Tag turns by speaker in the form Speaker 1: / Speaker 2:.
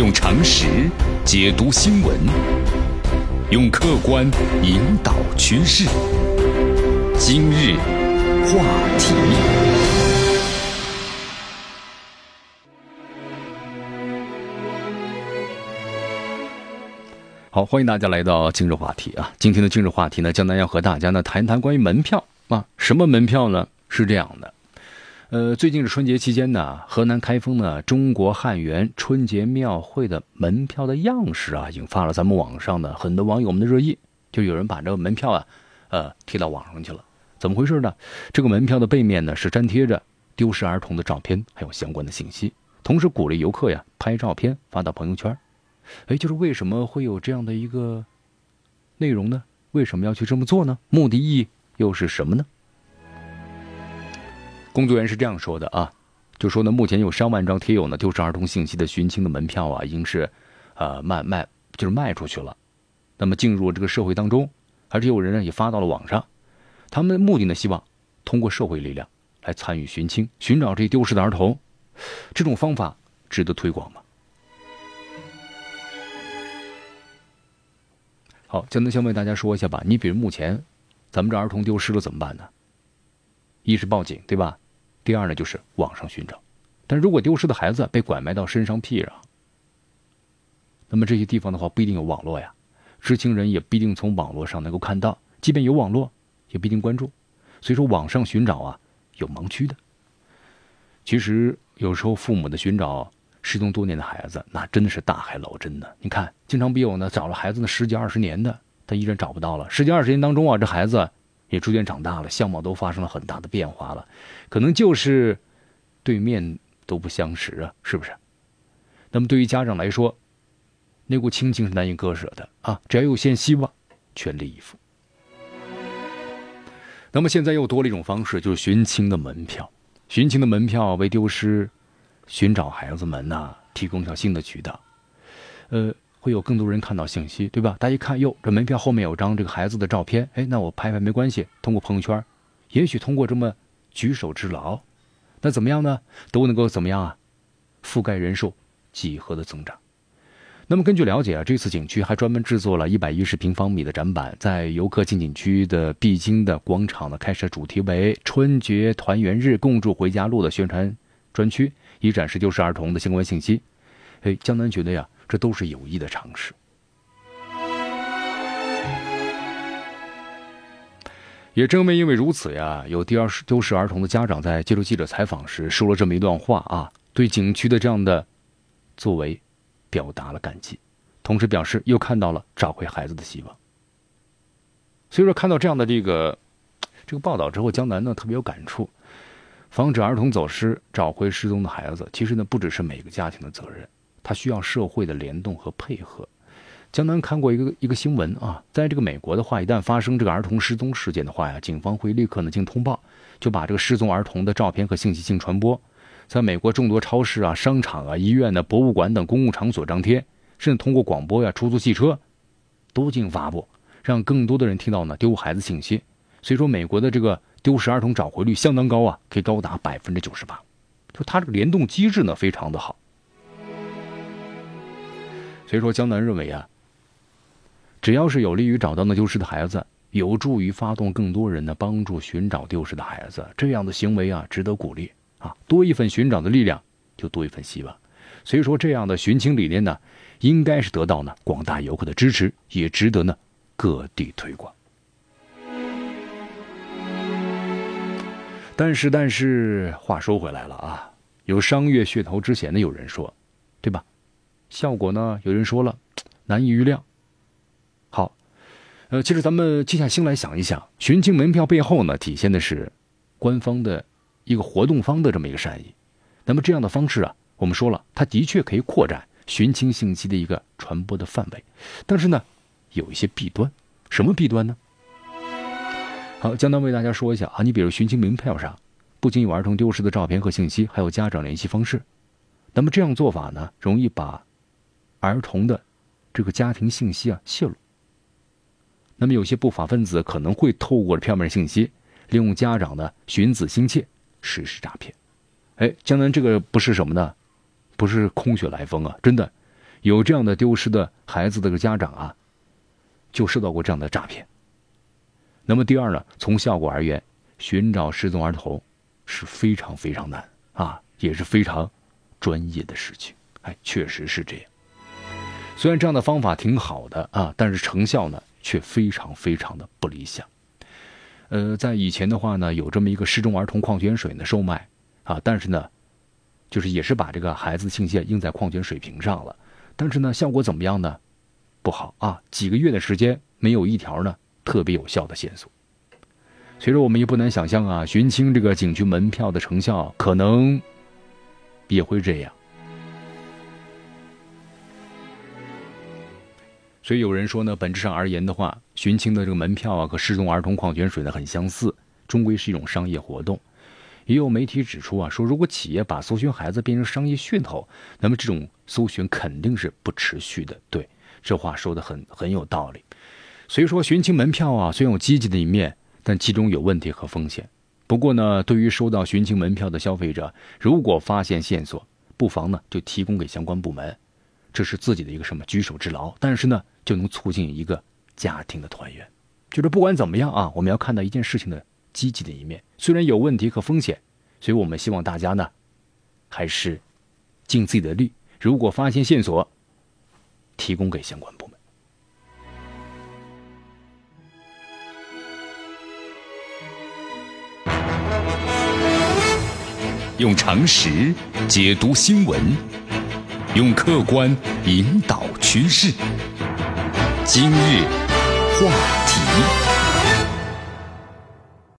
Speaker 1: 用常识解读新闻，用客观引导趋势。今日话题，好，欢迎大家来到今日话题啊！今天的今日话题呢，江南要和大家呢谈一谈关于门票啊，什么门票呢？是这样的。呃，最近是春节期间呢，河南开封呢中国汉源春节庙会的门票的样式啊，引发了咱们网上的很多网友们的热议。就有人把这个门票啊，呃，贴到网上去了。怎么回事呢？这个门票的背面呢是粘贴着丢失儿童的照片，还有相关的信息，同时鼓励游客呀拍照片发到朋友圈。哎，就是为什么会有这样的一个内容呢？为什么要去这么做呢？目的意义又是什么呢？工作人员是这样说的啊，就说呢，目前有上万张贴有呢丢失儿童信息的寻亲的门票啊，已经是，呃，卖卖就是卖出去了，那么进入这个社会当中，而且有人呢也发到了网上，他们的目的呢，希望通过社会力量来参与寻亲，寻找这丢失的儿童，这种方法值得推广吗？好，江南先为大家说一下吧。你比如目前，咱们这儿童丢失了怎么办呢？一是报警，对吧？第二呢，就是网上寻找。但如果丢失的孩子被拐卖到深山僻壤，那么这些地方的话不一定有网络呀，知情人也不一定从网络上能够看到。即便有网络，也不一定关注。所以说，网上寻找啊，有盲区的。其实有时候父母的寻找失踪多年的孩子，那真的是大海捞针呢。你看，经常比有呢找了孩子呢十几二十年的，他依然找不到了。十几二十年当中啊，这孩子。也逐渐长大了，相貌都发生了很大的变化了，可能就是对面都不相识啊，是不是？那么对于家长来说，那股亲情是难以割舍的啊，只要有线希望，全力以赴。那么现在又多了一种方式，就是寻亲的门票。寻亲的门票为丢失、寻找孩子们呐提供一条新的渠道，呃。会有更多人看到信息，对吧？大家一看，哟，这门票后面有张这个孩子的照片，哎，那我拍拍没关系。通过朋友圈，也许通过这么举手之劳，那怎么样呢？都能够怎么样啊？覆盖人数几何的增长。那么根据了解啊，这次景区还专门制作了一百一十平方米的展板，在游客进景区的必经的广场呢，开设主题为“春节团圆日，共筑回家路”的宣传专区，以展示丢失儿童的相关信息。哎，江南觉得呀。这都是有益的尝试，也正因为如此呀，有第二丢失儿童的家长在接受记者采访时说了这么一段话啊，对景区的这样的作为表达了感激，同时表示又看到了找回孩子的希望。所以说，看到这样的这个这个报道之后，江南呢特别有感触，防止儿童走失、找回失踪的孩子，其实呢不只是每个家庭的责任。它需要社会的联动和配合。江南看过一个一个新闻啊，在这个美国的话，一旦发生这个儿童失踪事件的话呀，警方会立刻呢进行通报，就把这个失踪儿童的照片和信息进行传播，在美国众多超市啊、商场啊、医院呢、博物馆等公共场所张贴，甚至通过广播呀、出租汽车都进行发布，让更多的人听到呢丢孩子信息。所以说，美国的这个丢失儿童找回率相当高啊，可以高达百分之九十八，就它这个联动机制呢非常的好。所以说，江南认为啊，只要是有利于找到那丢失的孩子，有助于发动更多人呢帮助寻找丢失的孩子，这样的行为啊，值得鼓励啊。多一份寻找的力量，就多一份希望。所以说，这样的寻亲理念呢，应该是得到呢广大游客的支持，也值得呢各地推广。但是，但是话说回来了啊，有商业噱头之嫌的有人说，对吧？效果呢？有人说了，难以预料。好，呃，其实咱们静下心来想一想，寻亲门票背后呢，体现的是官方的一个活动方的这么一个善意。那么这样的方式啊，我们说了，它的确可以扩展寻亲信息的一个传播的范围。但是呢，有一些弊端。什么弊端呢？好，江南为大家说一下啊，你比如寻亲门票上不仅有儿童丢失的照片和信息，还有家长联系方式。那么这样做法呢，容易把儿童的这个家庭信息啊泄露，那么有些不法分子可能会透过票面信息，利用家长的寻子心切实施诈骗。哎，江南这个不是什么呢？不是空穴来风啊！真的，有这样的丢失的孩子的个家长啊，就受到过这样的诈骗。那么第二呢，从效果而言，寻找失踪儿童是非常非常难啊，也是非常专业的事情。哎，确实是这样。虽然这样的方法挺好的啊，但是成效呢却非常非常的不理想。呃，在以前的话呢，有这么一个失踪儿童矿泉水呢售卖啊，但是呢，就是也是把这个孩子信息印在矿泉水瓶上了，但是呢，效果怎么样呢？不好啊，几个月的时间没有一条呢特别有效的线索。所以说，我们也不难想象啊，寻亲这个景区门票的成效可能也会这样。所以有人说呢，本质上而言的话，寻亲的这个门票啊和失踪儿童矿泉水呢很相似，终归是一种商业活动。也有媒体指出啊，说如果企业把搜寻孩子变成商业噱头，那么这种搜寻肯定是不持续的。对，这话说的很很有道理。所以说，寻亲门票啊虽有积极的一面，但其中有问题和风险。不过呢，对于收到寻亲门票的消费者，如果发现线索，不妨呢就提供给相关部门。这是自己的一个什么举手之劳，但是呢，就能促进一个家庭的团圆。就是不管怎么样啊，我们要看到一件事情的积极的一面，虽然有问题和风险，所以我们希望大家呢，还是尽自己的力。如果发现线索，提供给相关部门。
Speaker 2: 用常识解读新闻。用客观引导趋势。今日话题。